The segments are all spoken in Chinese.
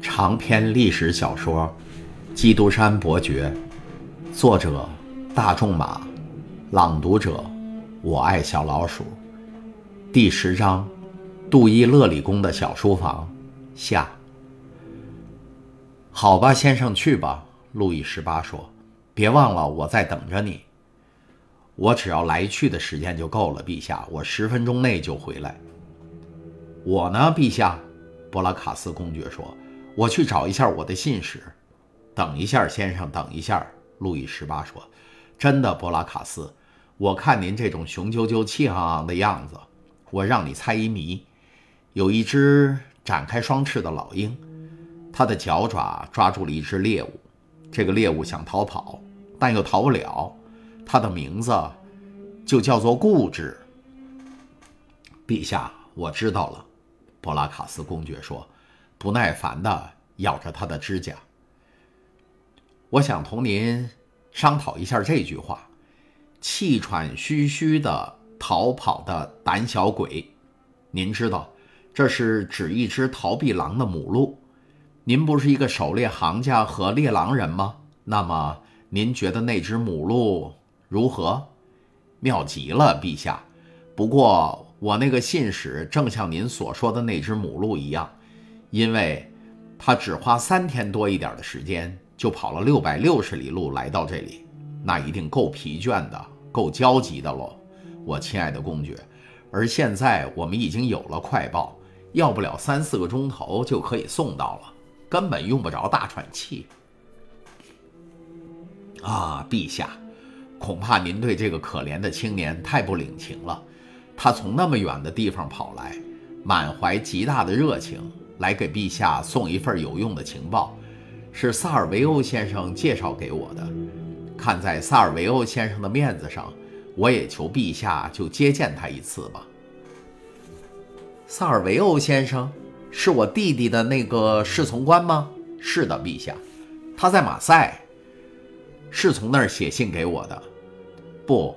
长篇历史小说《基督山伯爵》，作者大仲马，朗读者我爱小老鼠。第十章，杜伊勒里宫的小书房下。好吧，先生，去吧。路易十八说：“别忘了，我在等着你。我只要来去的时间就够了，陛下。我十分钟内就回来。我呢，陛下。”博拉卡斯公爵说：“我去找一下我的信使。”等一下，先生，等一下。路易十八说：“真的，博拉卡斯，我看您这种雄赳赳、气昂昂的样子，我让你猜一谜。有一只展开双翅的老鹰，它的脚爪抓住了一只猎物，这个猎物想逃跑，但又逃不了。它的名字就叫做固执。陛下，我知道了。”博拉卡斯公爵说，不耐烦地咬着他的指甲。我想同您商讨一下这句话：“气喘吁吁的逃跑的胆小鬼。”您知道，这是指一只逃避狼的母鹿。您不是一个狩猎行家和猎狼人吗？那么，您觉得那只母鹿如何？妙极了，陛下。不过。我那个信使正像您所说的那只母鹿一样，因为，他只花三天多一点的时间就跑了六百六十里路来到这里，那一定够疲倦的，够焦急的喽，我亲爱的公爵。而现在我们已经有了快报，要不了三四个钟头就可以送到了，根本用不着大喘气。啊，陛下，恐怕您对这个可怜的青年太不领情了。他从那么远的地方跑来，满怀极大的热情，来给陛下送一份有用的情报，是萨尔维欧先生介绍给我的。看在萨尔维欧先生的面子上，我也求陛下就接见他一次吧。萨尔维欧先生是我弟弟的那个侍从官吗？是的，陛下，他在马赛，是从那儿写信给我的。不。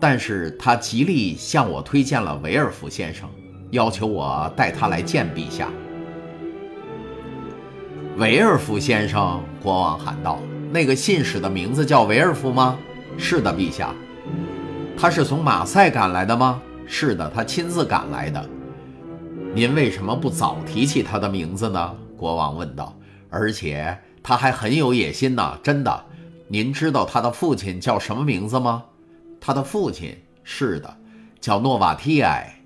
但是他极力向我推荐了维尔福先生，要求我带他来见陛下。维尔福先生，国王喊道：“那个信使的名字叫维尔福吗？”“是的，陛下。”“他是从马赛赶来的吗？”“是的，他亲自赶来的。”“您为什么不早提起他的名字呢？”国王问道。“而且他还很有野心呢，真的。您知道他的父亲叫什么名字吗？”他的父亲是的，叫诺瓦提埃，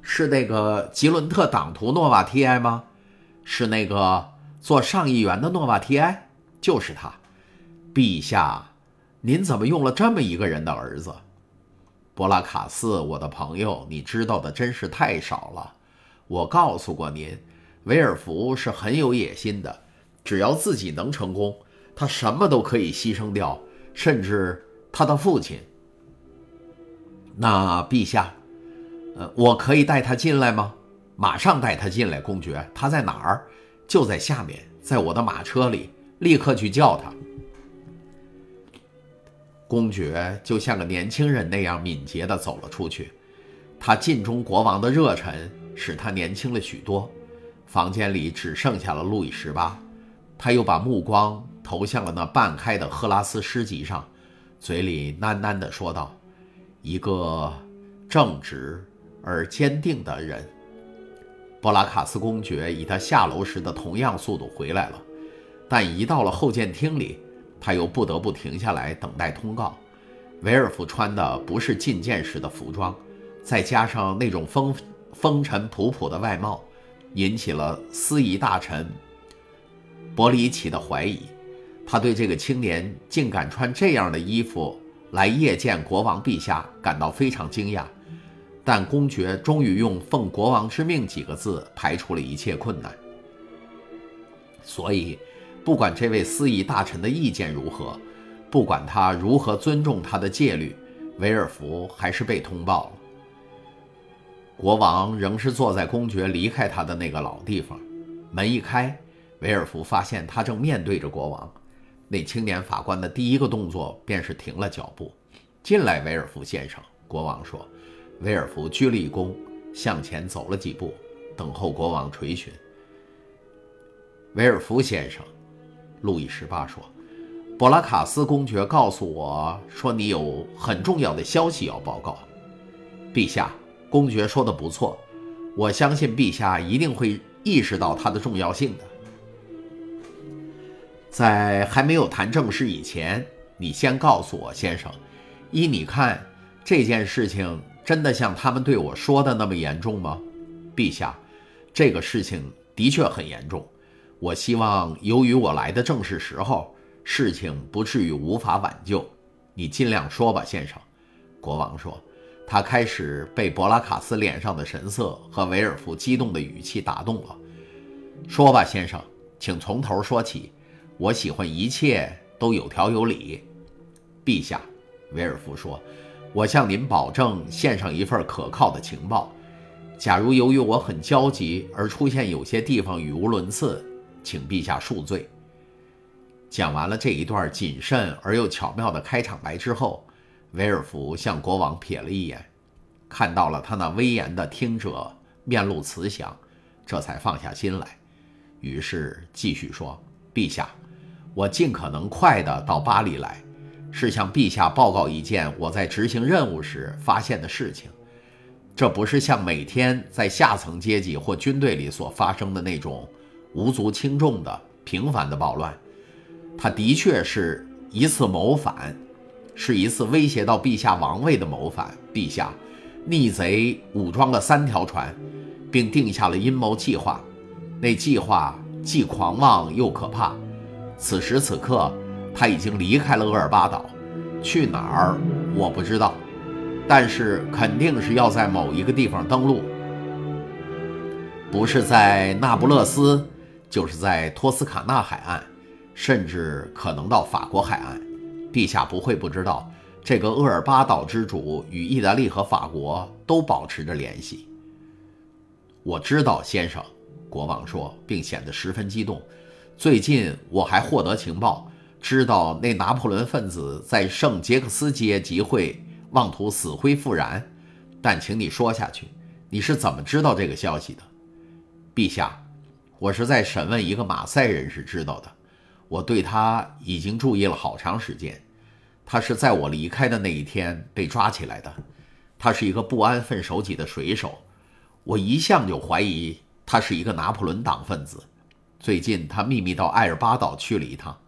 是那个吉伦特党徒诺瓦提埃吗？是那个做上议员的诺瓦提埃，就是他。陛下，您怎么用了这么一个人的儿子？博拉卡斯，我的朋友，你知道的真是太少了。我告诉过您，维尔福是很有野心的，只要自己能成功，他什么都可以牺牲掉，甚至他的父亲。那陛下，呃，我可以带他进来吗？马上带他进来，公爵。他在哪儿？就在下面，在我的马车里。立刻去叫他。公爵就像个年轻人那样敏捷地走了出去。他尽忠国王的热忱使他年轻了许多。房间里只剩下了路易十八。他又把目光投向了那半开的赫拉斯诗集上，嘴里喃喃地说道。一个正直而坚定的人，布拉卡斯公爵以他下楼时的同样速度回来了，但一到了后见厅里，他又不得不停下来等待通告。维尔夫穿的不是觐见时的服装，再加上那种风风尘仆仆的外貌，引起了司仪大臣伯里奇的怀疑。他对这个青年竟敢穿这样的衣服。来谒见国王陛下，感到非常惊讶，但公爵终于用“奉国王之命”几个字排除了一切困难。所以，不管这位司仪大臣的意见如何，不管他如何尊重他的戒律，维尔福还是被通报了。国王仍是坐在公爵离开他的那个老地方，门一开，维尔福发现他正面对着国王。那青年法官的第一个动作便是停了脚步。进来，维尔福先生。国王说。维尔福鞠了一躬，向前走了几步，等候国王垂询。维尔福先生，路易十八说：“博拉卡斯公爵告诉我说，你有很重要的消息要报告。”陛下，公爵说的不错，我相信陛下一定会意识到它的重要性的。在还没有谈正事以前，你先告诉我，先生，依你看，这件事情真的像他们对我说的那么严重吗？陛下，这个事情的确很严重。我希望，由于我来的正是时候，事情不至于无法挽救。你尽量说吧，先生。国王说，他开始被博拉卡斯脸上的神色和维尔福激动的语气打动了。说吧，先生，请从头说起。我喜欢一切都有条有理。陛下，维尔福说，我向您保证，献上一份可靠的情报。假如由于我很焦急而出现有些地方语无伦次，请陛下恕罪。讲完了这一段谨慎而又巧妙的开场白之后，维尔福向国王瞥了一眼，看到了他那威严的听者面露慈祥，这才放下心来。于是继续说：“陛下，我尽可能快地到巴黎来，是向陛下报告一件我在执行任务时发现的事情。这不是像每天在下层阶级或军队里所发生的那种。”无足轻重的平凡的暴乱，它的确是一次谋反，是一次威胁到陛下王位的谋反。陛下，逆贼武装了三条船，并定下了阴谋计划。那计划既狂妄又可怕。此时此刻，他已经离开了厄尔巴岛，去哪儿我不知道，但是肯定是要在某一个地方登陆，不是在那不勒斯。就是在托斯卡纳海岸，甚至可能到法国海岸。陛下不会不知道，这个厄尔巴岛之主与意大利和法国都保持着联系。我知道，先生，国王说，并显得十分激动。最近我还获得情报，知道那拿破仑分子在圣杰克斯街集会，妄图死灰复燃。但请你说下去，你是怎么知道这个消息的，陛下？我是在审问一个马赛人士知道的，我对他已经注意了好长时间。他是在我离开的那一天被抓起来的。他是一个不安分守己的水手，我一向就怀疑他是一个拿破仑党分子。最近他秘密到艾尔巴岛去了一趟，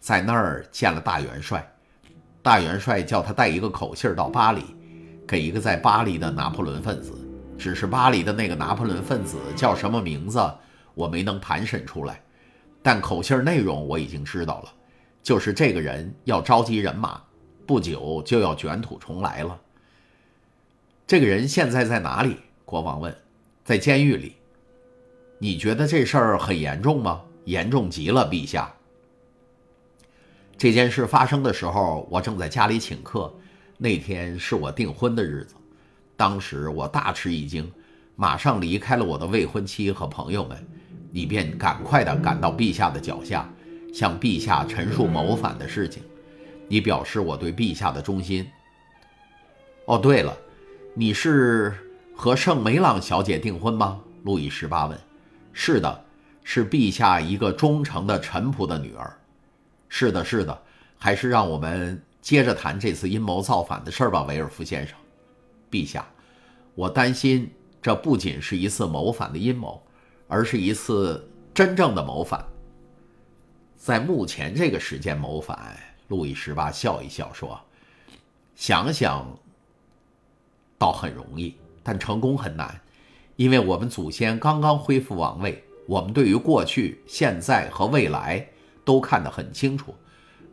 在那儿见了大元帅。大元帅叫他带一个口信到巴黎，给一个在巴黎的拿破仑分子。只是巴黎的那个拿破仑分子叫什么名字？我没能盘审出来，但口信内容我已经知道了，就是这个人要召集人马，不久就要卷土重来了。这个人现在在哪里？国王问。在监狱里。你觉得这事儿很严重吗？严重极了，陛下。这件事发生的时候，我正在家里请客，那天是我订婚的日子，当时我大吃一惊，马上离开了我的未婚妻和朋友们。你便赶快地赶到陛下的脚下，向陛下陈述谋反的事情。你表示我对陛下的忠心。哦，对了，你是和圣梅朗小姐订婚吗？路易十八问。是的，是陛下一个忠诚的臣仆的女儿。是的，是的。还是让我们接着谈这次阴谋造反的事儿吧，维尔夫先生。陛下，我担心这不仅是一次谋反的阴谋。而是一次真正的谋反。在目前这个时间谋反，路易十八笑一笑说：“想想倒很容易，但成功很难，因为我们祖先刚刚恢复王位，我们对于过去、现在和未来都看得很清楚。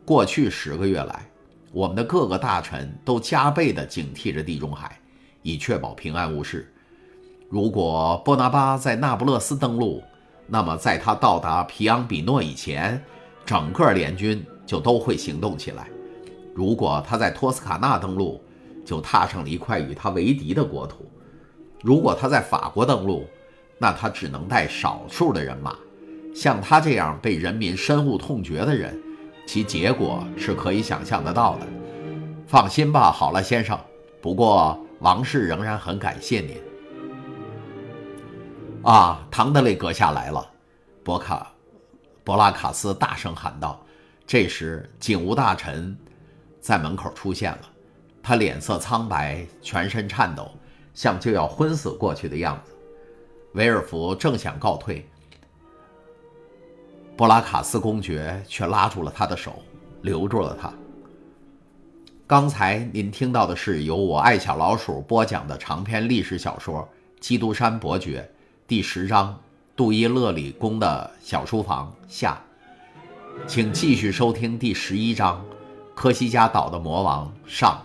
过去十个月来，我们的各个大臣都加倍地警惕着地中海，以确保平安无事。”如果波拿巴在那不勒斯登陆，那么在他到达皮昂比诺以前，整个联军就都会行动起来。如果他在托斯卡纳登陆，就踏上了一块与他为敌的国土。如果他在法国登陆，那他只能带少数的人马。像他这样被人民深恶痛绝的人，其结果是可以想象得到的。放心吧，好了，先生。不过王室仍然很感谢您。啊，唐德雷阁下来了，博卡，博拉卡斯大声喊道。这时，警务大臣在门口出现了，他脸色苍白，全身颤抖，像就要昏死过去的样子。维尔福正想告退，布拉卡斯公爵却拉住了他的手，留住了他。刚才您听到的是由我爱小老鼠播讲的长篇历史小说《基督山伯爵》第十章《杜伊勒里宫的小书房》下。请继续收听第十一章《科西嘉岛的魔王》上。